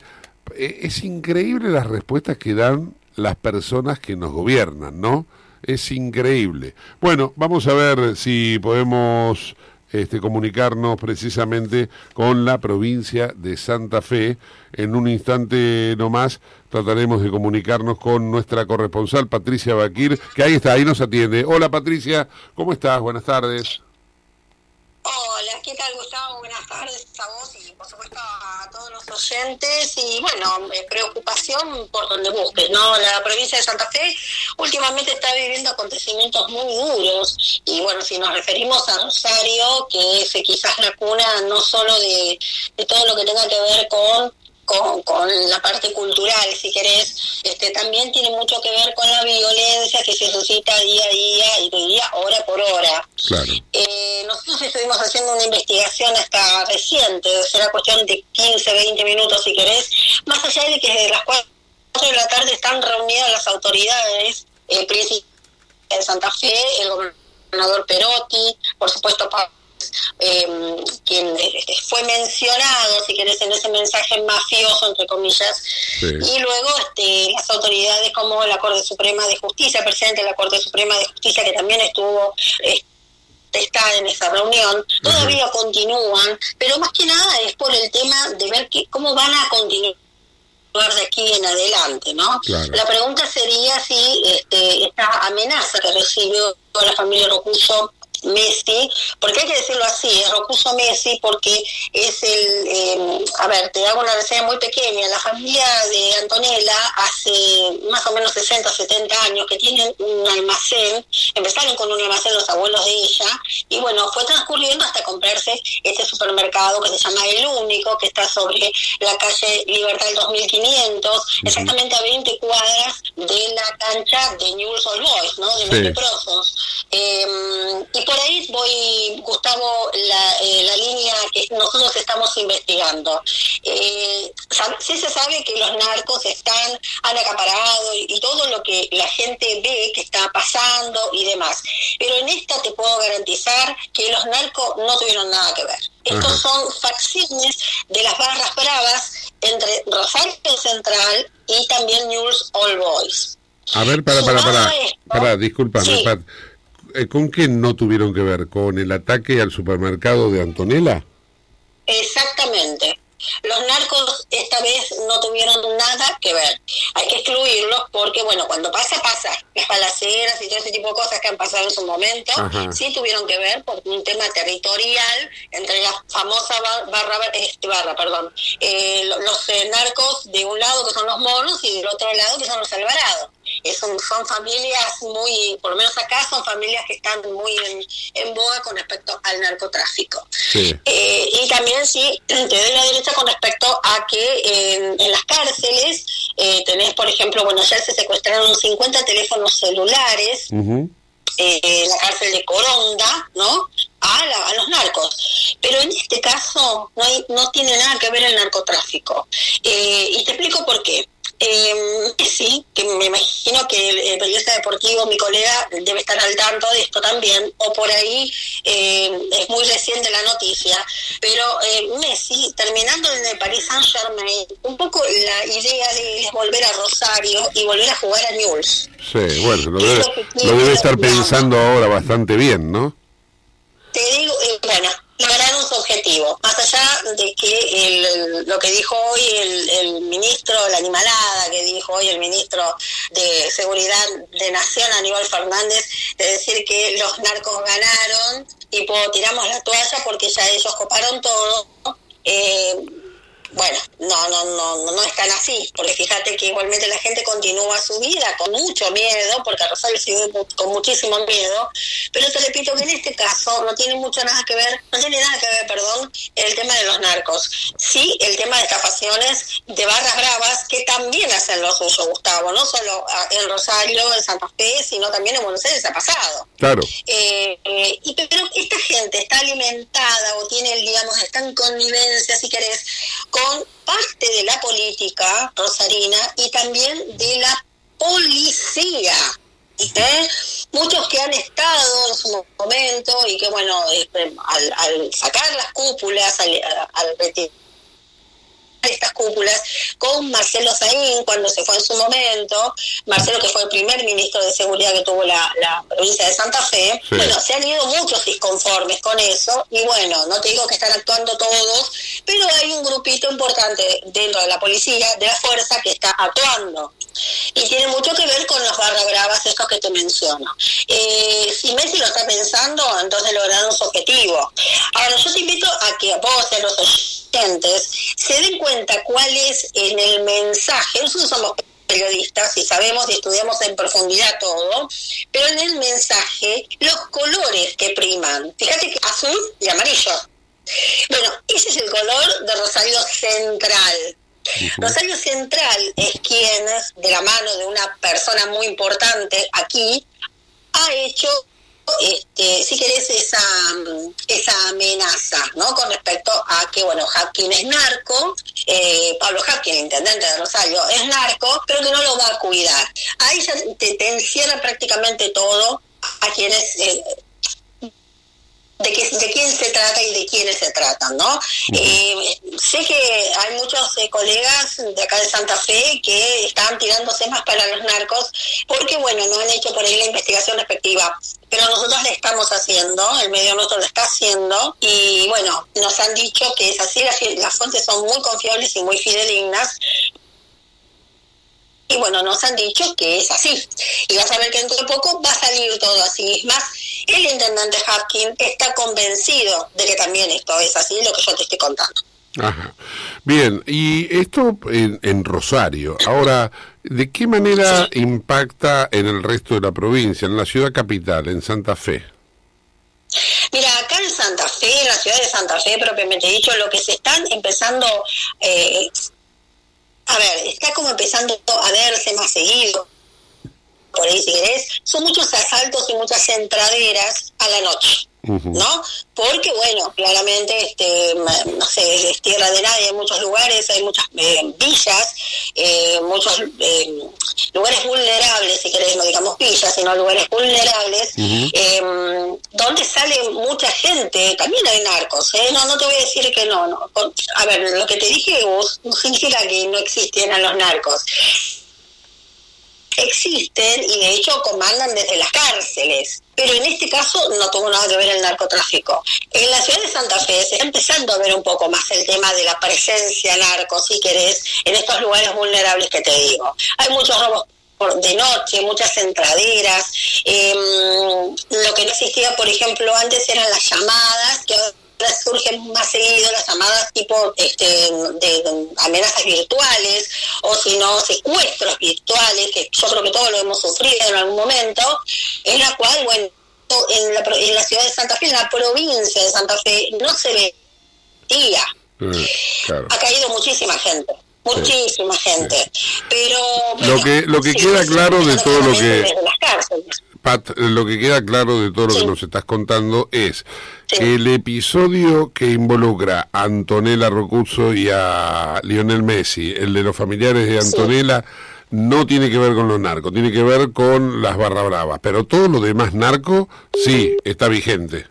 eh, es increíble las respuestas que dan las personas que nos gobiernan, ¿no? Es increíble. Bueno, vamos a ver si podemos este, comunicarnos precisamente con la provincia de Santa Fe. En un instante nomás trataremos de comunicarnos con nuestra corresponsal Patricia Baquir, que ahí está, ahí nos atiende. Hola Patricia, ¿cómo estás? Buenas tardes. Hola, ¿qué tal Gustavo? Buenas tardes a vos y por supuesto a todos los oyentes y bueno, eh, preocupación por donde busques, ¿no? La provincia de Santa Fe últimamente está viviendo acontecimientos muy duros y bueno, si nos referimos a Rosario, que es eh, quizás la cuna no solo de, de todo lo que tenga que ver con con, con la parte cultural, si querés, este, también tiene mucho que ver con la violencia que se suscita día a día y de día, hora por hora. Claro. Eh, nosotros estuvimos haciendo una investigación hasta reciente, será cuestión de 15, 20 minutos si querés, más allá de que desde las 4 de la tarde están reunidas las autoridades eh, principales de Santa Fe, el gobernador Perotti, por supuesto Pablo eh, quien eh, fue mencionado, si querés, en ese mensaje mafioso, entre comillas, y luego este, las autoridades como la Corte Suprema de Justicia, presidente de la Corte Suprema de Justicia, que también estuvo... eh, está en esa reunión, todavía continúan, pero más que nada es por el tema de ver que, cómo van a continuar de aquí en adelante, ¿no? Claro. La pregunta sería si este, esta amenaza que recibió la familia Rocuso Messi, porque hay que decirlo así, es Rocuso Messi porque es el, eh, a ver, te hago una reseña muy pequeña, la familia de Antonella hace más o menos 60, 70 años que tienen un almacén, empezaron con un almacén los abuelos de ella, y bueno, fue transcurriendo hasta comprarse este supermercado que se llama El Único, que está sobre la calle Libertad del 2500, exactamente a 20 cuadras de la cancha de Newell's Old Boys, ¿no? De Sí. Eh, y por ahí voy, Gustavo, la, eh, la línea que nosotros estamos investigando. Eh, sí se sabe que los narcos están, han acaparado y, y todo lo que la gente ve que está pasando y demás. Pero en esta te puedo garantizar que los narcos no tuvieron nada que ver. Estos Ajá. son facciones de las barras bravas entre Rosario Central y también News All Boys. A ver, para, para, para, Sumado a esto- para, discúlpame, Sí. Eh, ¿Con qué no tuvieron que ver? ¿Con el ataque al supermercado de Antonella? Exactamente. Los narcos esta vez no tuvieron nada que ver. Hay que excluirlos porque, bueno, cuando pasa, pasa. Las balaceras y todo ese tipo de cosas que han pasado en su momento, Ajá. sí tuvieron que ver por un tema territorial entre la famosa bar- barra, este, barra perdón, eh, lo- los eh, narcos de un lado que son los monos y del otro lado que son los alvarados. Es un- son familias muy, por lo menos acá son familias que están muy en, en boga con respecto al narcotráfico. Sí. Eh, y también sí, te doy la derecha con respecto a que en, en las cárceles eh, tenés, por ejemplo, bueno, ayer se secuestraron 50 teléfonos celulares eh, en la cárcel de Coronda, ¿no? A, la- a los narcos. Pero en este caso no, hay, no tiene nada que ver el narcotráfico. Eh, y te explico por qué. Eh, sí, que me imagino que el, el periodista deportivo, mi colega, debe estar al tanto de esto también, o por ahí eh, es muy reciente la noticia, pero eh, Messi, terminando en el Paris Saint Germain, un poco la idea de volver a Rosario y volver a jugar a Newell's. Sí, bueno, lo debe, lo debe estar pensando ahora bastante bien, ¿no? Te digo, eh, bueno, lograron su objetivo. Más allá de que el- lo que dijo hoy el, el ministro, la animalada que dijo hoy el ministro de Seguridad de Nación, Aníbal Fernández, de decir que los narcos ganaron, tipo, tiramos la toalla porque ya ellos coparon todo. Eh, bueno, no, no, no, no es tan así, porque fíjate que igualmente la gente continúa su vida con mucho miedo, porque Rosario mu- con muchísimo miedo, pero te repito que en este caso no tiene mucho nada que ver, no tiene nada que ver, perdón, el tema de los narcos. Sí, el tema de estafaciones de barras bravas, que también hacen lo suyo, Gustavo, no solo en Rosario, en Santa Fe, sino también en Buenos Aires ha pasado. Claro. Eh, eh, y pero esta gente está alimentada o tiene, digamos, está en connivencia, si querés, con parte de la rosarina y también de la policía. ¿eh? Muchos que han estado en su momento y que, bueno, eh, al, al sacar las cúpulas, al, al retirar estas cúpulas con Marcelo Saín cuando se fue en su momento, Marcelo que fue el primer ministro de seguridad que tuvo la, la provincia de Santa Fe, Sí. bueno, se han ido muchos disconformes con eso y bueno, no te digo que están actuando todos, pero hay un grupito importante dentro de la policía, de la fuerza que está actuando. Y tiene mucho que ver con los barra bravas estos que te menciono. Eh, si Messi lo está pensando, entonces lograron su objetivo. Ahora, yo te invito a que vos a los oyentes se den cuenta cuál es en el mensaje. Nosotros somos periodistas y sabemos y estudiamos en profundidad todo, pero en el mensaje los colores que priman. Fíjate que azul y amarillo. Bueno, ese es el color de Rosario Central. Rosario Central es quien, de la mano de una persona muy importante aquí, ha hecho, este, si querés, esa, esa amenaza, ¿no? Con respecto a que, bueno, Hapkin es narco, eh, Pablo Hapkin, el intendente de Rosario, es narco, pero que no lo va a cuidar. Ahí ya te, te encierra prácticamente todo a quienes... eh, de, qué- de quién se trata y de quiénes se tratan, ¿no? Eh, sé que hay muchos eh, colegas de acá de Santa Fe que están tirándose más para los narcos porque, bueno, no han hecho por ahí la investigación respectiva. Pero nosotros la estamos haciendo, el medio nuestro lo está haciendo y, bueno, nos han dicho que es así, las, las fuentes son muy confiables y muy fidedignas y bueno, nos han dicho que es así. Y vas a ver que dentro de poco va a salir todo así. Es más, el intendente Hapkin está convencido de que también esto es así, lo que yo te estoy contando. Ajá. Bien, y esto en, en Rosario. Ahora, ¿de qué manera impacta en el resto de la provincia, en la ciudad capital, en Santa Fe? Mira, acá en Santa Fe, en la ciudad de Santa Fe propiamente dicho, lo que se están empezando, eh, a ver, está como empezando a verse más seguido, por ahí si querés, son muchos asaltos y muchas entraderas a la noche. ¿no? Porque, bueno, claramente, este, no sé, es tierra de nadie en muchos lugares, hay muchas eh, villas, eh, muchos eh, lugares vulnerables, si querés, no digamos villas, sino lugares vulnerables, eh, donde sale mucha gente, también hay narcos, ¿eh? No, no te voy a decir que no, no. A ver, lo que te dije vos no significa que no existieran los narcos existen y de hecho comandan desde las cárceles. Pero en este caso no tuvo nada que ver el narcotráfico. En la ciudad de Santa Fe se está empezando a ver un poco más el tema de la presencia narco, si querés, en estos lugares vulnerables que te digo. Hay muchos robos de noche, muchas entraderas. em, lo que no existía, por ejemplo, antes eran las llamadas, que ahora surgen más seguido las llamadas tipo este, de, amenazas virtuales o si no secuestros virtuales, que yo creo que todos lo hemos sufrido en algún momento, en la cual, bueno, en la, en la ciudad de Santa Fe, en la provincia de Santa Fe, no se veía. Eh, claro. Ha caído muchísima gente, muchísima gente. Pero Lo que, lo que sí, queda claro de todo lo que... Pat, lo que queda claro de todo lo que nos estás contando es que el episodio que involucra a Antonella Rocuzzo y a Lionel Messi, el de los familiares de Antonella, no tiene que ver con los narcos, tiene que ver con las barra bravas. Pero todo lo demás narco, sí, está vigente.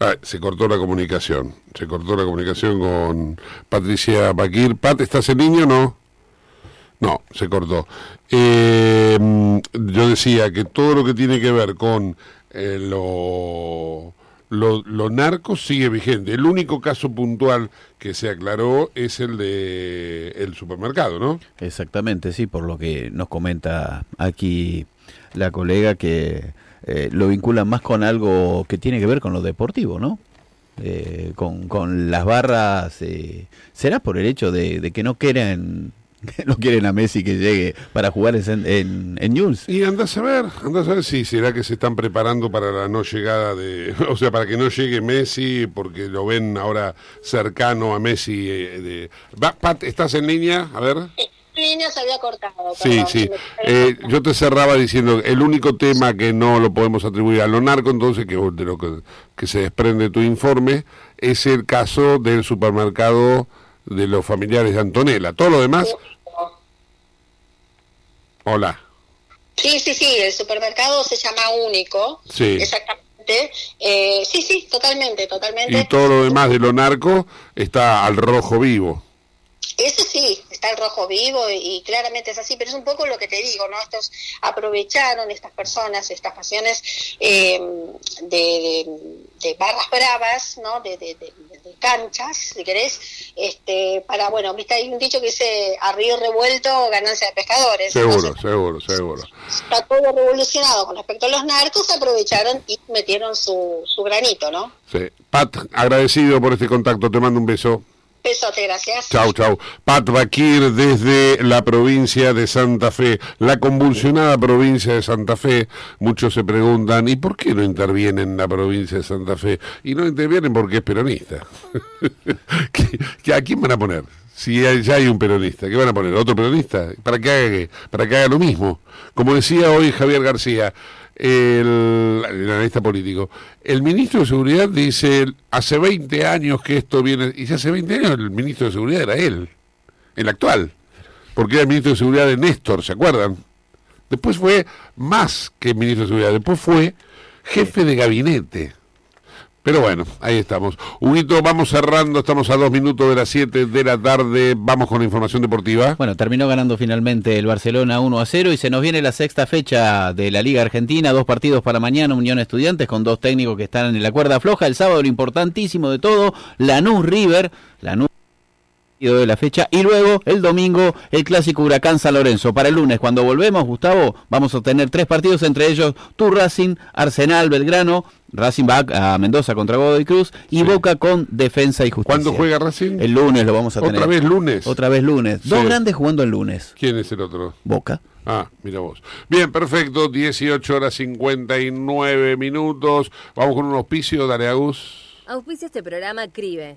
Ah, se cortó la comunicación, se cortó la comunicación con Patricia Paquir. Pat, ¿estás en línea o no? No, se cortó. Eh, yo decía que todo lo que tiene que ver con eh, lo, lo, sigue vigente. El único caso puntual que se aclaró es el de el supermercado, ¿no? Exactamente, sí, por lo que nos comenta aquí la colega que eh, lo vinculan más con algo que tiene que ver con lo deportivo, ¿no? Eh, con, con las barras, eh, ¿será por el hecho de, de que no quieren no quieren a Messi que llegue para jugar en, en, en Newell's? Y andás a ver, andás a ver si será que se están preparando para la no llegada de, o sea, para que no llegue Messi, porque lo ven ahora cercano a Messi. eh, de... Va, Pat, ¿estás en línea? A ver. línea se había cortado. Sí, perdón, sí. Eh, yo te cerraba diciendo el único tema que no lo podemos atribuir a lo narco, entonces, que de lo que, que se desprende tu informe, es el caso del supermercado de los familiares de Antonella. Todo lo demás. Hola. Sí, sí, sí, el supermercado se llama Único. Sí. Exactamente. Eh, sí, sí, totalmente, totalmente. Y todo lo demás de lo narco está al rojo vivo. Eso sí, está el rojo vivo y, y claramente es así, pero es un poco lo que te digo, ¿no? Estos aprovecharon estas personas, estas pasiones eh, de, de- de barras bravas, ¿no? De, de- de- de canchas, si querés, este, para, bueno, viste, hay un dicho que dice a río revuelto, ganancia de pescadores. Seguro, Entonces, seguro, seguro. está todo revolucionado con respecto a los narcos, aprovecharon y metieron su, su granito, ¿no? Sí. Pat, agradecido por este contacto. Te mando un beso. Besote, gracias. Chau, chau. Pat Bakir desde la provincia de Santa Fe, la convulsionada provincia de Santa Fe. Muchos se preguntan, ¿y por qué no interviene en la provincia de Santa Fe? Y no intervienen porque es peronista. ¿Qué- qué- ¿A quién van a poner? Si ya hay un peronista, ¿qué van a poner? ¿Otro peronista? ¿Para que haga, qué? ¿Para que haga lo mismo? Como decía hoy Javier García, el, el analista político, el ministro de Seguridad dice, hace 20 años que esto viene, y si hace 20 años el ministro de Seguridad era él, el actual, porque era el ministro de Seguridad de Néstor, ¿se acuerdan? Después fue más que ministro de Seguridad, después fue jefe de gabinete. Pero bueno, ahí estamos. Huguito, vamos cerrando, estamos a dos minutos de las 7 de la tarde, vamos con la información deportiva. Bueno, terminó ganando finalmente el Barcelona 1 a 0 y se nos viene la sexta fecha de la Liga Argentina, dos partidos para mañana, Unión Estudiantes con dos técnicos que están en la cuerda floja, el sábado lo importantísimo de todo, Lanús River, de la fecha y luego el domingo el clásico Huracán San Lorenzo. Para el lunes cuando volvemos, Gustavo, vamos a tener tres partidos entre ellos tu Racing, Arsenal, Belgrano, Racing va a Mendoza contra Godoy Cruz y Boca con Defensa y Justicia. ¿Cuándo juega Racing? El lunes lo vamos a tener. ¿Otra vez lunes? Otra vez lunes. Sí. Dos grandes jugando el lunes. ¿Quién es el otro? Boca. Ah, mira vos. Bien, perfecto, 18 horas 59 minutos. Vamos con un auspicio, dale Agus. Auspicia este programa CRIBE.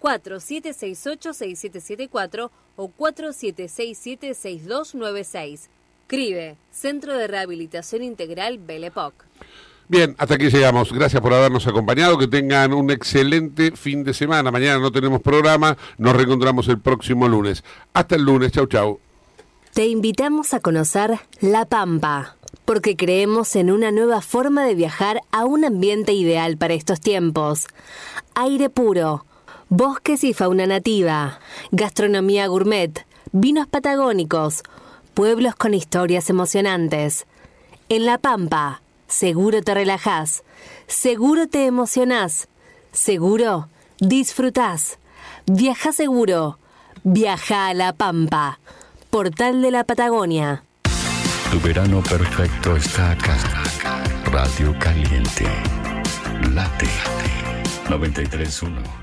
4768-6774 o 4767-6296. CRIBE, Centro de Rehabilitación Integral Belepoc. Bien, hasta aquí llegamos. Gracias por habernos acompañado. Que tengan un excelente fin de semana. Mañana no tenemos programa. Nos reencontramos el próximo lunes. Hasta el lunes. Chau, chau. Te invitamos a conocer La Pampa, porque creemos en una nueva forma de viajar a un ambiente ideal para estos tiempos. Aire puro, bosques y fauna nativa, gastronomía gourmet, Vinos patagónicos, pueblos con historias emocionantes. En La Pampa, seguro te relajás, seguro te emocionás, seguro disfrutás. Viaja seguro, viaja a La Pampa, portal de la Patagonia. Tu verano perfecto está acá. Radio Caliente. Late. 93.1.